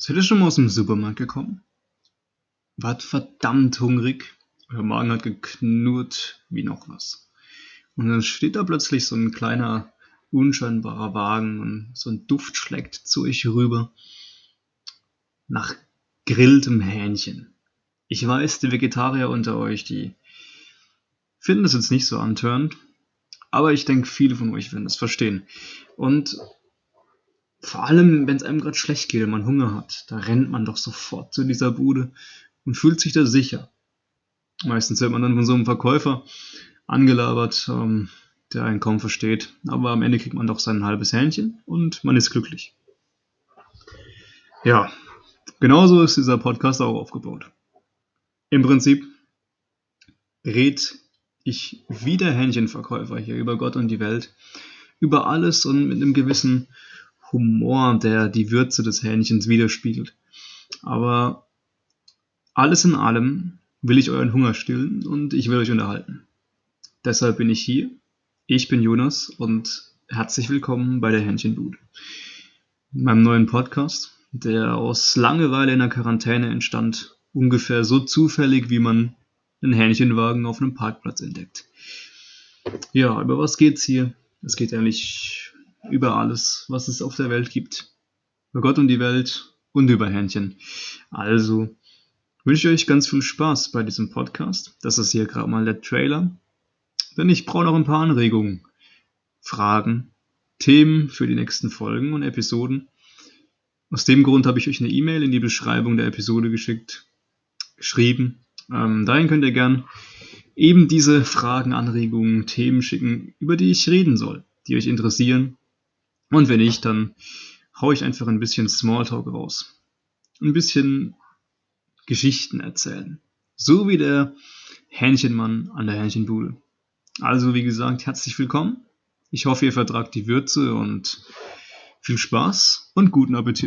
Seid ihr schon mal aus dem Supermarkt gekommen? Wart verdammt hungrig, euer Magen hat geknurrt wie noch was. Und dann steht da plötzlich so ein kleiner, unscheinbarer Wagen und so ein Duft schlägt zu euch rüber. Nach grilltem Hähnchen. Ich weiß, die Vegetarier unter euch, die finden das jetzt nicht so antörend, aber ich denke, viele von euch werden das verstehen. Und vor allem, wenn es einem gerade schlecht geht und man Hunger hat, da rennt man doch sofort zu dieser Bude und fühlt sich da sicher. Meistens wird man dann von so einem Verkäufer angelabert, ähm, der einen kaum versteht, aber am Ende kriegt man doch sein halbes Hähnchen und man ist glücklich. Ja, genauso ist dieser Podcast auch aufgebaut. Im Prinzip red ich wie der Hähnchenverkäufer hier über Gott und die Welt, über alles und mit einem gewissen Humor, der die Würze des Hähnchens widerspiegelt. Aber alles in allem will ich euren Hunger stillen und ich will euch unterhalten. Deshalb bin ich hier. Ich bin Jonas und herzlich willkommen bei der Hähnchenbude. Meinem neuen Podcast, der aus Langeweile in der Quarantäne entstand, ungefähr so zufällig, wie man einen Hähnchenwagen auf einem Parkplatz entdeckt. Ja, über was geht's hier? Es geht eigentlich über alles, was es auf der Welt gibt. Über Gott und die Welt und über Hähnchen. Also wünsche ich euch ganz viel Spaß bei diesem Podcast. Das ist hier gerade mal der Trailer. Denn ich brauche noch ein paar Anregungen, Fragen, Themen für die nächsten Folgen und Episoden. Aus dem Grund habe ich euch eine E-Mail in die Beschreibung der Episode geschickt, geschrieben. Ähm, dahin könnt ihr gern eben diese Fragen, Anregungen, Themen schicken, über die ich reden soll, die euch interessieren und wenn nicht, dann hau ich einfach ein bisschen Smalltalk raus. Ein bisschen Geschichten erzählen. So wie der Hähnchenmann an der Hähnchenbude. Also wie gesagt, herzlich willkommen. Ich hoffe, ihr vertragt die Würze und viel Spaß und guten Appetit.